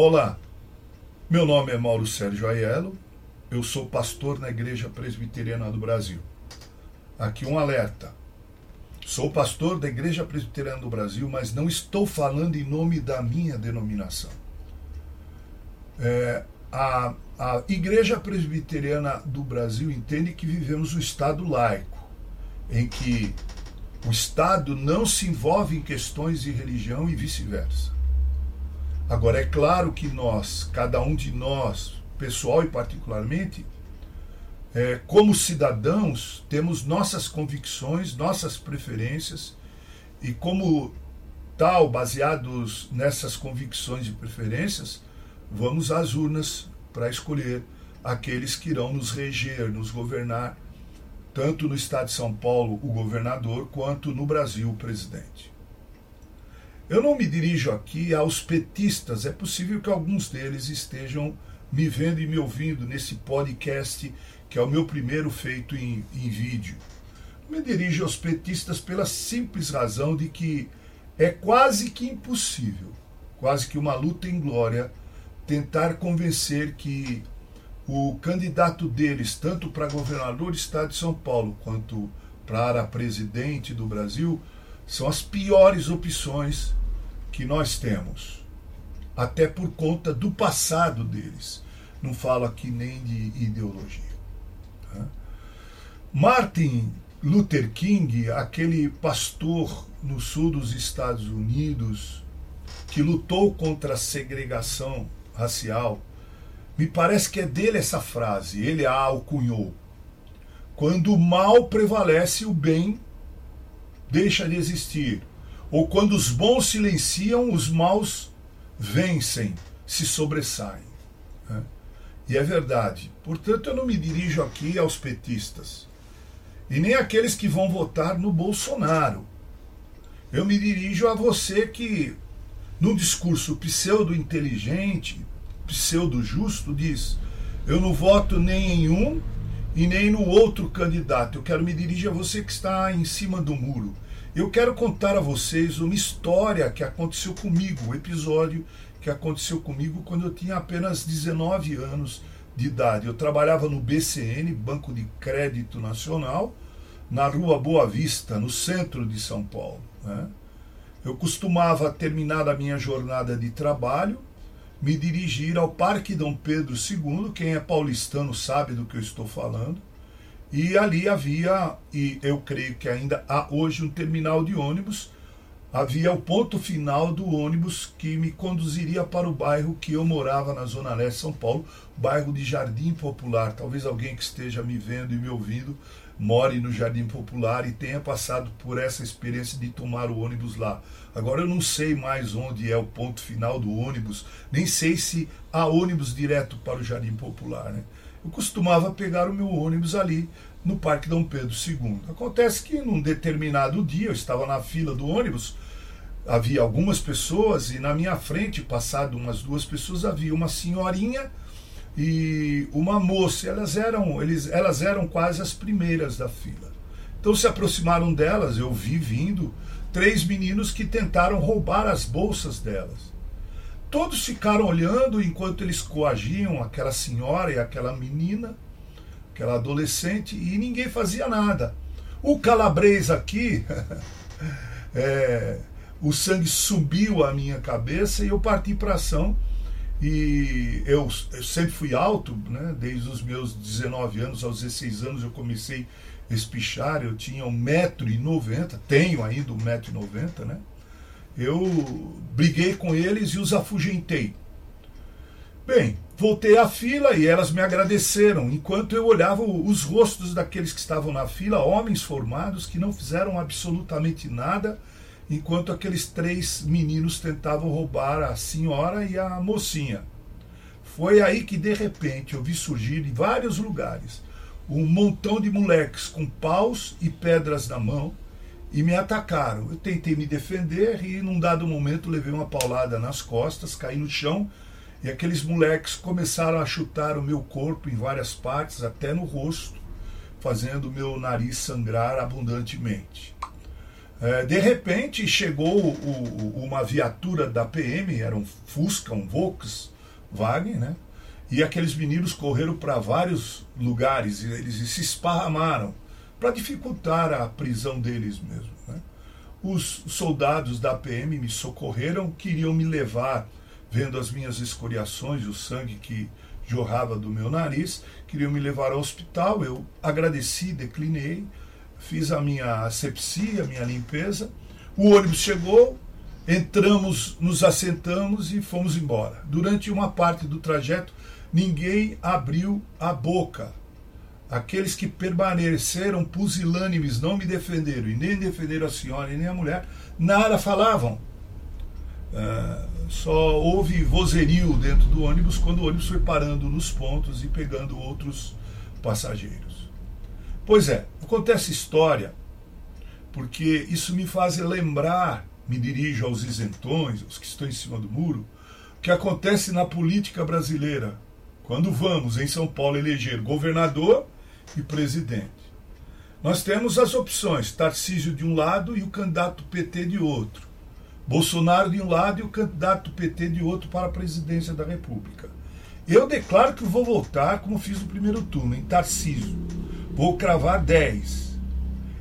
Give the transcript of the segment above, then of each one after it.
Olá, meu nome é Mauro Sérgio Aiello, eu sou pastor na Igreja Presbiteriana do Brasil. Aqui um alerta. Sou pastor da Igreja Presbiteriana do Brasil, mas não estou falando em nome da minha denominação. É, a, a Igreja Presbiteriana do Brasil entende que vivemos um Estado laico, em que o Estado não se envolve em questões de religião e vice-versa. Agora, é claro que nós, cada um de nós, pessoal e particularmente, é, como cidadãos, temos nossas convicções, nossas preferências, e como tal, baseados nessas convicções e preferências, vamos às urnas para escolher aqueles que irão nos reger, nos governar, tanto no estado de São Paulo, o governador, quanto no Brasil, o presidente. Eu não me dirijo aqui aos petistas, é possível que alguns deles estejam me vendo e me ouvindo nesse podcast, que é o meu primeiro feito em, em vídeo. Me dirijo aos petistas pela simples razão de que é quase que impossível, quase que uma luta em glória, tentar convencer que o candidato deles, tanto para governador do estado de São Paulo quanto para presidente do Brasil, são as piores opções que nós temos, até por conta do passado deles. Não falo aqui nem de ideologia. Tá? Martin Luther King, aquele pastor no sul dos Estados Unidos que lutou contra a segregação racial, me parece que é dele essa frase, ele a alcunhou. Quando o mal prevalece, o bem deixa de existir. Ou quando os bons silenciam, os maus vencem, se sobressaem. Né? E é verdade. Portanto, eu não me dirijo aqui aos petistas e nem àqueles que vão votar no Bolsonaro. Eu me dirijo a você que, num discurso pseudo-inteligente, pseudo-justo, diz: eu não voto nem em um e nem no outro candidato. Eu quero me dirigir a você que está em cima do muro eu quero contar a vocês uma história que aconteceu comigo, um episódio que aconteceu comigo quando eu tinha apenas 19 anos de idade. Eu trabalhava no BCN, Banco de Crédito Nacional, na rua Boa Vista, no centro de São Paulo. Né? Eu costumava, terminar a minha jornada de trabalho, me dirigir ao Parque Dom Pedro II. Quem é paulistano sabe do que eu estou falando e ali havia, e eu creio que ainda há hoje, um terminal de ônibus. Havia o ponto final do ônibus que me conduziria para o bairro que eu morava na Zona Leste de São Paulo, bairro de Jardim Popular. Talvez alguém que esteja me vendo e me ouvindo more no Jardim Popular e tenha passado por essa experiência de tomar o ônibus lá. Agora eu não sei mais onde é o ponto final do ônibus, nem sei se há ônibus direto para o Jardim Popular. Né? Eu costumava pegar o meu ônibus ali no Parque Dom Pedro II. Acontece que num determinado dia eu estava na fila do ônibus, havia algumas pessoas e na minha frente, passado umas duas pessoas, havia uma senhorinha e uma moça. Elas eram, eles, elas eram quase as primeiras da fila. Então se aproximaram delas, eu vi vindo três meninos que tentaram roubar as bolsas delas. Todos ficaram olhando enquanto eles coagiam aquela senhora e aquela menina, aquela adolescente, e ninguém fazia nada. O calabrês aqui, é, o sangue subiu à minha cabeça e eu parti para ação. E eu, eu, sempre fui alto, né? desde os meus 19 anos aos 16 anos eu comecei a espichar, eu tinha 1,90m, tenho ainda 1,90m, né? Eu briguei com eles e os afugentei. Bem, voltei à fila e elas me agradeceram, enquanto eu olhava os rostos daqueles que estavam na fila, homens formados que não fizeram absolutamente nada, enquanto aqueles três meninos tentavam roubar a senhora e a mocinha. Foi aí que de repente eu vi surgir em vários lugares um montão de moleques com paus e pedras na mão e me atacaram. Eu tentei me defender e, num dado momento, levei uma paulada nas costas, caí no chão e aqueles moleques começaram a chutar o meu corpo em várias partes, até no rosto, fazendo o meu nariz sangrar abundantemente. É, de repente chegou o, o, uma viatura da PM, era um Fusca, um Volkswagen, né? E aqueles meninos correram para vários lugares e eles se esparramaram para dificultar a prisão deles mesmo. Né? Os soldados da PM me socorreram, queriam me levar, vendo as minhas escoriações, o sangue que jorrava do meu nariz, queriam me levar ao hospital. Eu agradeci, declinei, fiz a minha asepsia, a minha limpeza. O ônibus chegou, entramos, nos assentamos e fomos embora. Durante uma parte do trajeto, ninguém abriu a boca. Aqueles que permaneceram pusilânimes, não me defenderam, e nem defenderam a senhora e nem a mulher, nada falavam. Uh, só houve vozerio dentro do ônibus quando o ônibus foi parando nos pontos e pegando outros passageiros. Pois é, acontece história porque isso me faz lembrar, me dirijo aos isentões, aos que estão em cima do muro, o que acontece na política brasileira quando vamos em São Paulo eleger governador e presidente. Nós temos as opções: Tarcísio de um lado e o candidato PT de outro. Bolsonaro de um lado e o candidato PT de outro para a presidência da República. Eu declaro que vou votar como fiz no primeiro turno, em Tarcísio. Vou cravar 10.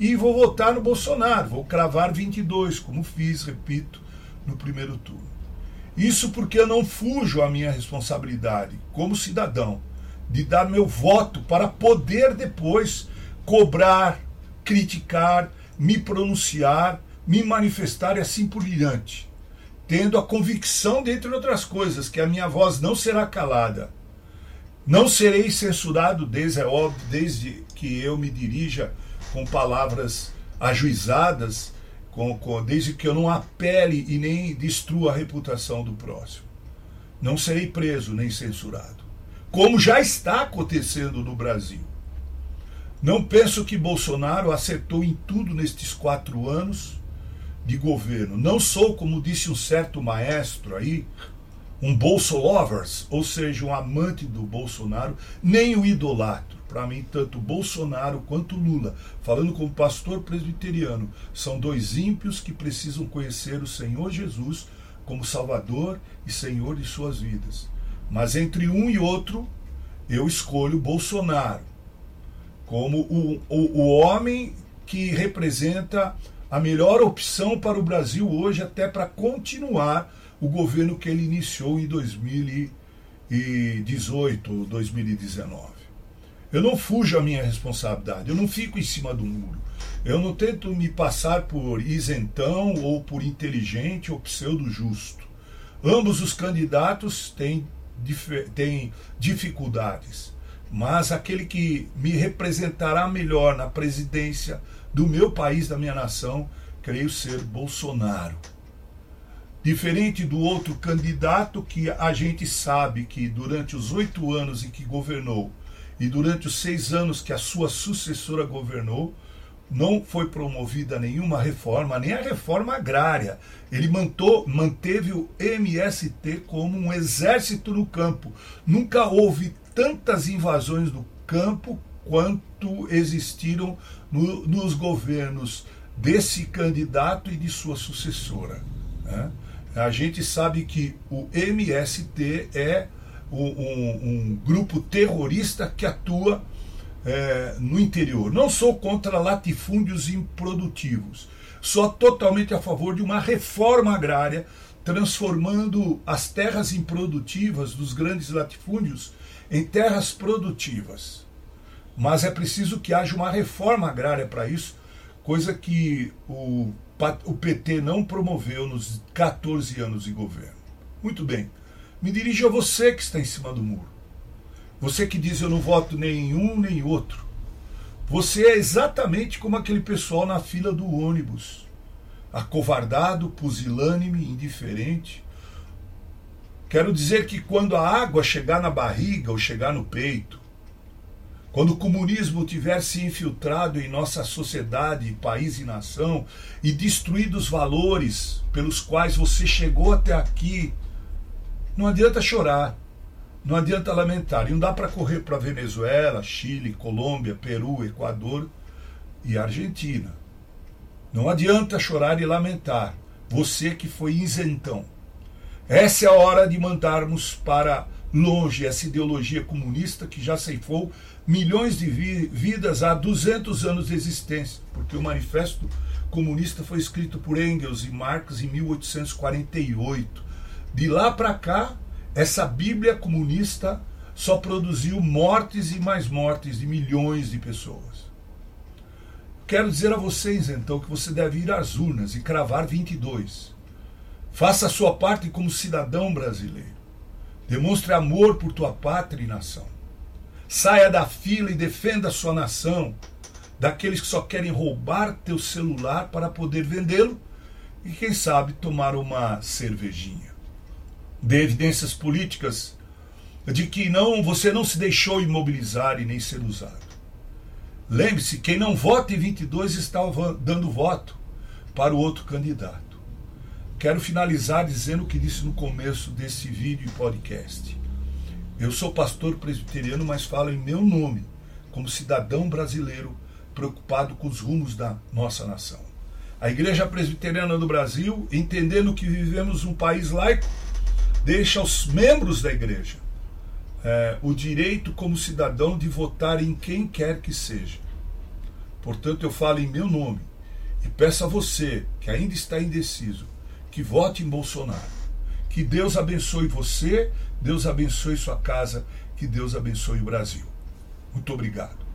E vou votar no Bolsonaro, vou cravar 22, como fiz, repito, no primeiro turno. Isso porque eu não fujo à minha responsabilidade como cidadão de dar meu voto para poder depois cobrar, criticar, me pronunciar, me manifestar e assim por diante. Tendo a convicção, dentre outras coisas, que a minha voz não será calada. Não serei censurado, desde, é óbvio, desde que eu me dirija com palavras ajuizadas com, com, desde que eu não apele e nem destrua a reputação do próximo. Não serei preso nem censurado. Como já está acontecendo no Brasil. Não penso que Bolsonaro acertou em tudo nestes quatro anos de governo. Não sou, como disse um certo maestro aí, um Bolsolovers, ou seja, um amante do Bolsonaro, nem o idolatro para mim, tanto Bolsonaro quanto Lula, falando como pastor presbiteriano, são dois ímpios que precisam conhecer o Senhor Jesus como Salvador e Senhor de suas vidas. Mas entre um e outro, eu escolho Bolsonaro como o, o, o homem que representa a melhor opção para o Brasil hoje, até para continuar o governo que ele iniciou em 2018, 2019. Eu não fujo à minha responsabilidade, eu não fico em cima do muro. Eu não tento me passar por isentão ou por inteligente ou pseudo justo. Ambos os candidatos têm, têm dificuldades, mas aquele que me representará melhor na presidência do meu país, da minha nação, creio ser Bolsonaro. Diferente do outro candidato que a gente sabe que durante os oito anos em que governou e durante os seis anos que a sua sucessora governou, não foi promovida nenhuma reforma, nem a reforma agrária. Ele mantou, manteve o MST como um exército no campo. Nunca houve tantas invasões do campo quanto existiram no, nos governos desse candidato e de sua sucessora. Né? A gente sabe que o MST é um, um, grupo terrorista que atua é, no interior. Não sou contra latifúndios improdutivos. Sou totalmente a favor de uma reforma agrária, transformando as terras improdutivas dos grandes latifúndios em terras produtivas. Mas é preciso que haja uma reforma agrária para isso, coisa que o, o PT não promoveu nos 14 anos de governo. Muito bem. Me dirijo a você que está em cima do muro. Você que diz eu não voto nem um nem outro. Você é exatamente como aquele pessoal na fila do ônibus. Acovardado, pusilânime, indiferente. Quero dizer que quando a água chegar na barriga ou chegar no peito, quando o comunismo tiver se infiltrado em nossa sociedade, país e nação e destruído os valores pelos quais você chegou até aqui, não adianta chorar, não adianta lamentar. E não dá para correr para Venezuela, Chile, Colômbia, Peru, Equador e Argentina. Não adianta chorar e lamentar, você que foi isentão. Essa é a hora de mandarmos para longe essa ideologia comunista que já ceifou milhões de vi vidas há 200 anos de existência, porque o manifesto comunista foi escrito por Engels e Marx em 1848. De lá para cá, essa Bíblia comunista só produziu mortes e mais mortes de milhões de pessoas. Quero dizer a vocês então que você deve ir às urnas e cravar 22. Faça a sua parte como cidadão brasileiro. Demonstre amor por tua pátria e nação. Saia da fila e defenda a sua nação daqueles que só querem roubar teu celular para poder vendê-lo e, quem sabe, tomar uma cervejinha. Dê evidências políticas de que não você não se deixou imobilizar e nem ser usado. Lembre-se, quem não vota em 22 está dando voto para o outro candidato. Quero finalizar dizendo o que disse no começo desse vídeo e podcast. Eu sou pastor presbiteriano, mas falo em meu nome, como cidadão brasileiro preocupado com os rumos da nossa nação. A Igreja Presbiteriana do Brasil, entendendo que vivemos um país laico, deixa aos membros da igreja é, o direito, como cidadão, de votar em quem quer que seja. Portanto, eu falo em meu nome e peço a você, que ainda está indeciso, que vote em Bolsonaro. Que Deus abençoe você, Deus abençoe sua casa, que Deus abençoe o Brasil. Muito obrigado.